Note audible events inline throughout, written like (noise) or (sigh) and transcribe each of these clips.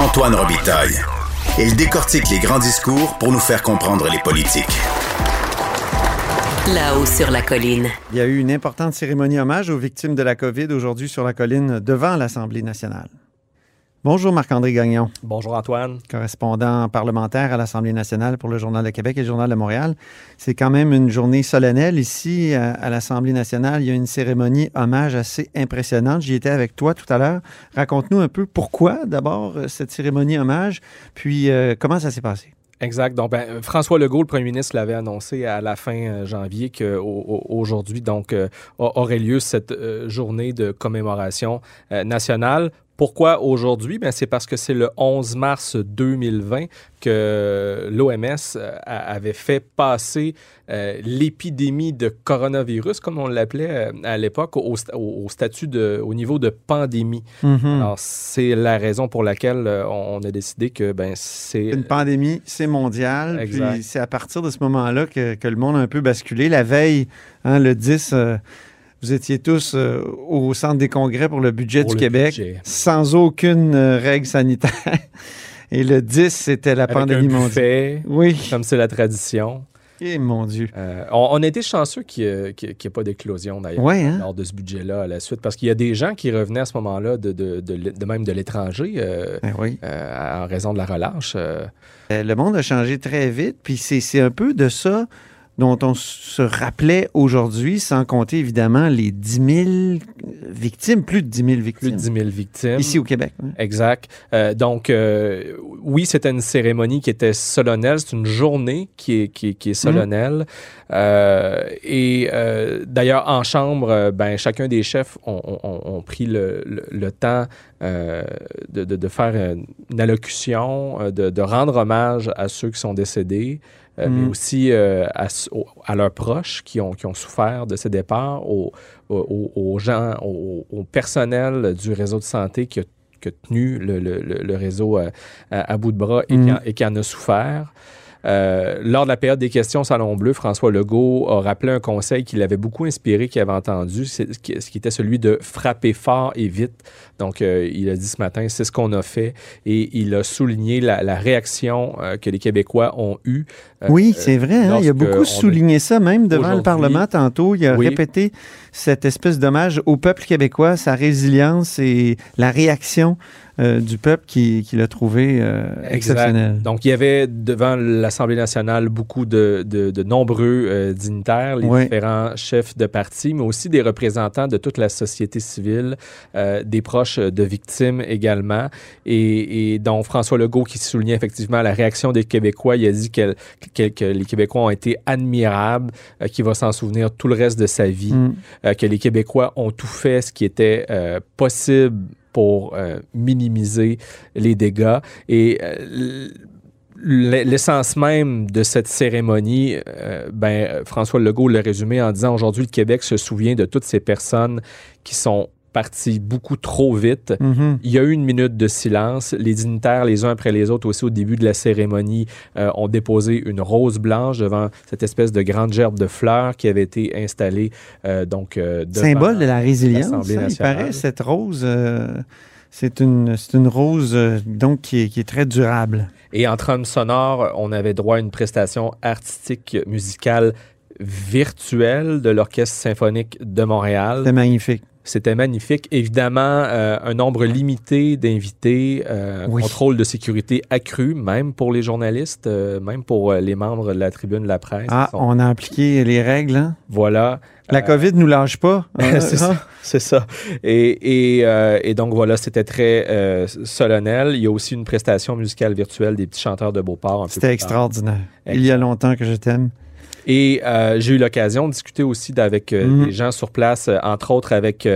Antoine Robitaille. Il décortique les grands discours pour nous faire comprendre les politiques. Là-haut sur la colline. Il y a eu une importante cérémonie hommage aux victimes de la COVID aujourd'hui sur la colline devant l'Assemblée nationale. Bonjour Marc-André Gagnon. Bonjour Antoine. Correspondant parlementaire à l'Assemblée nationale pour le Journal de Québec et le Journal de Montréal. C'est quand même une journée solennelle ici à, l'Assemblée nationale. Il y a une cérémonie hommage assez impressionnante. J'y étais avec toi tout à l'heure. Raconte-nous un peu pourquoi d'abord cette cérémonie hommage, puis euh, comment ça s'est passé? Exact. Donc, ben, François Legault, le premier ministre, l'avait annoncé à la fin euh, janvier qu'aujourd'hui, donc, euh, aurait lieu cette journée de commémoration nationale pourquoi aujourd'hui? Ben, c'est parce que c'est le 11 mars 2020 que l'OMS euh, avait fait passer euh, l'épidémie de coronavirus, comme on l'appelait euh, à l'époque, au, statut de, au niveau de pandémie. Mm-hmm. Alors, c'est la raison pour laquelle on, a décidé que ben, c'est... Une pandémie, c'est mondial. Puis c'est à partir de ce moment-là que, le monde a un peu basculé. La veille, hein, le 10... Vous étiez tous euh, au centre des congrès pour le budget du Québec, sans aucune euh, règle sanitaire. (laughs) Et le 10, c'était la pandémie mondiale. Oui. Comme c'est la tradition. Et eh, mon Dieu. Euh, on, a été chanceux qu'il n'y ait, pas d'éclosion, d'ailleurs, hein? lors de ce budget-là à la suite, parce qu'il y a des gens qui revenaient à ce moment-là, de, de, même de l'étranger, ben en raison de la relâche. Le monde a changé très vite, puis c'est un peu de ça dont on se rappelait aujourd'hui, sans compter évidemment les 10 000 victimes, plus de 10 000 victimes. Plus de 10 000 victimes. Ici au Québec. Exact. Euh, donc, euh, oui, c'était une cérémonie qui était solennelle. C'est une journée qui est, qui, qui est solennelle. Mhm. Euh, et d'ailleurs, en chambre, ben, chacun des chefs ont, pris le, le, temps de, de, de, faire une allocution, de, de, rendre hommage à ceux qui sont décédés. Euh, mais mm. aussi euh, à, leurs proches qui ont, qui ont souffert de ces départs, aux, aux, gens, au, personnel du réseau de santé qui a, tenu le, le, réseau euh, à, bout de bras et, qui, mm. et qui en a souffert. Euh, lors de la période des questions Salon Bleu, François Legault a rappelé un conseil qui l'avait beaucoup inspiré, qu'il avait entendu, ce qui était celui de frapper fort et vite. Donc, euh, il a dit ce matin, c'est ce qu'on a fait et il a souligné la, réaction euh, que les Québécois ont eue. oui, c'est vrai. Hein, il a beaucoup souligné ça, même devant le Parlement tantôt. Il a répété cette espèce d'hommage au peuple québécois, sa résilience et la réaction du peuple qui, l'a trouvé euh, exceptionnel. Donc, il y avait devant l'Assemblée nationale beaucoup de, nombreux euh, dignitaires, les différents chefs de parti, mais aussi des représentants de toute la société civile, des proches de victimes également. Et, donc, François Legault qui soulignait effectivement la réaction des Québécois, il a dit que, les Québécois ont été admirables, qu'il va s'en souvenir tout le reste de sa vie, mm. que les Québécois ont tout fait ce qui était possible pour euh, minimiser les dégâts. Et euh, l'essence même de cette cérémonie, euh, ben, François Legault l'a résumé en disant aujourd'hui, le Québec se souvient de toutes ces personnes qui sont parti beaucoup trop vite. Mm-hmm. Il y a eu une minute de silence. Les dignitaires, les uns après les autres, aussi au début de la cérémonie, euh, ont déposé une rose blanche devant cette espèce de grande gerbe de fleurs qui avait été installée. Euh, donc, euh, Symbole de la résilience, hein, il paraît, cette rose. C'est une, une rose donc qui est, qui est très durable. Et en trame sonore, on avait droit à une prestation artistique musicale virtuelle de l'Orchestre symphonique de Montréal. C'est magnifique. C'était magnifique. Évidemment, euh, un nombre limité d'invités, euh, contrôle de sécurité accru, même pour les journalistes, euh, même pour les membres de la tribune de la presse. Ah, on a appliqué les règles. Hein? Voilà. La COVID nous lâche pas. (laughs) c'est ça. ça. Et, et, et, donc voilà, c'était très solennel. Il y a aussi une prestation musicale virtuelle des petits chanteurs de Beauport. C'était extraordinaire. Il y a longtemps que je t'aime. Et euh, j'ai eu l'occasion de discuter aussi avec euh, mhm. des gens sur place, euh, entre autres avec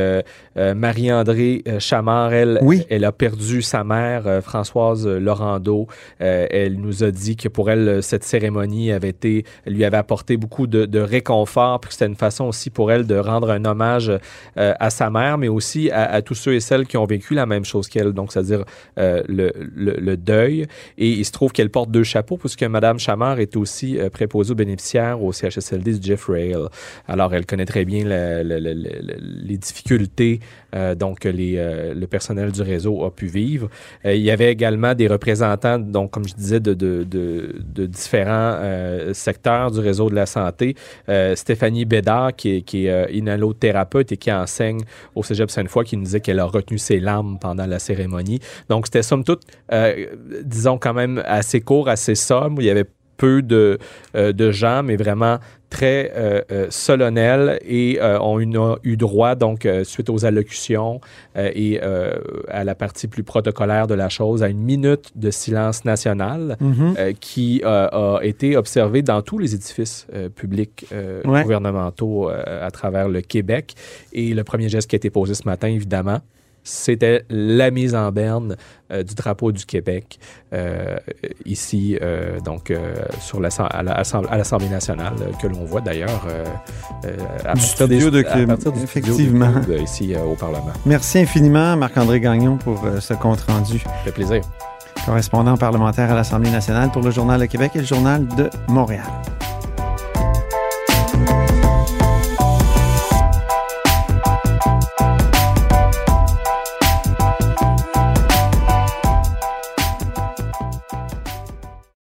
Marie-André Chamard. Elle, elle a perdu sa mère, Françoise Laurando. elle nous a dit que pour elle, cette cérémonie avait été, lui avait apporté beaucoup de, réconfort, puis c'était une façon aussi pour elle de rendre un hommage à sa mère, mais aussi à, tous ceux et celles qui ont vécu la même chose qu'elle, donc c'est-à-dire le, le, deuil. Et il se trouve qu'elle porte deux chapeaux, puisque Madame Chamard est aussi préposée aux bénéficiaires au CHSLD du Jeff Rail. Alors, elle connaît très bien les difficultés euh, donc les, euh, le personnel du réseau a pu vivre. il y avait également des représentants, donc comme je disais, de, différents secteurs du réseau de la santé. Stéphanie Bédard, qui est, qui est inhalothérapeute et qui enseigne au Cégep Sainte-Foy, qui nous disait qu'elle a retenu ses larmes pendant la cérémonie. Donc, c'était somme toute, disons, quand même assez court, assez somme. Il y avait peu de, euh, de gens, mais vraiment très euh, euh, solennels et ont eu droit, donc, suite aux allocutions et à la partie plus protocolaire de la chose, à une minute de silence national mm-hmm. qui a été observée dans tous les édifices publics gouvernementaux à travers le Québec. Et le premier geste qui a été posé ce matin, évidemment, c'était la mise en berne euh, du drapeau du Québec euh, ici, euh, donc sur la, à l'Assemblée nationale, que l'on voit d'ailleurs à, partir des, de, à partir du effectivement. ici au Parlement. Merci infiniment, Marc-André Gagnon, pour ce compte rendu. Ça fait plaisir. Correspondant parlementaire à l'Assemblée nationale pour le Journal de Québec et le Journal de Montréal.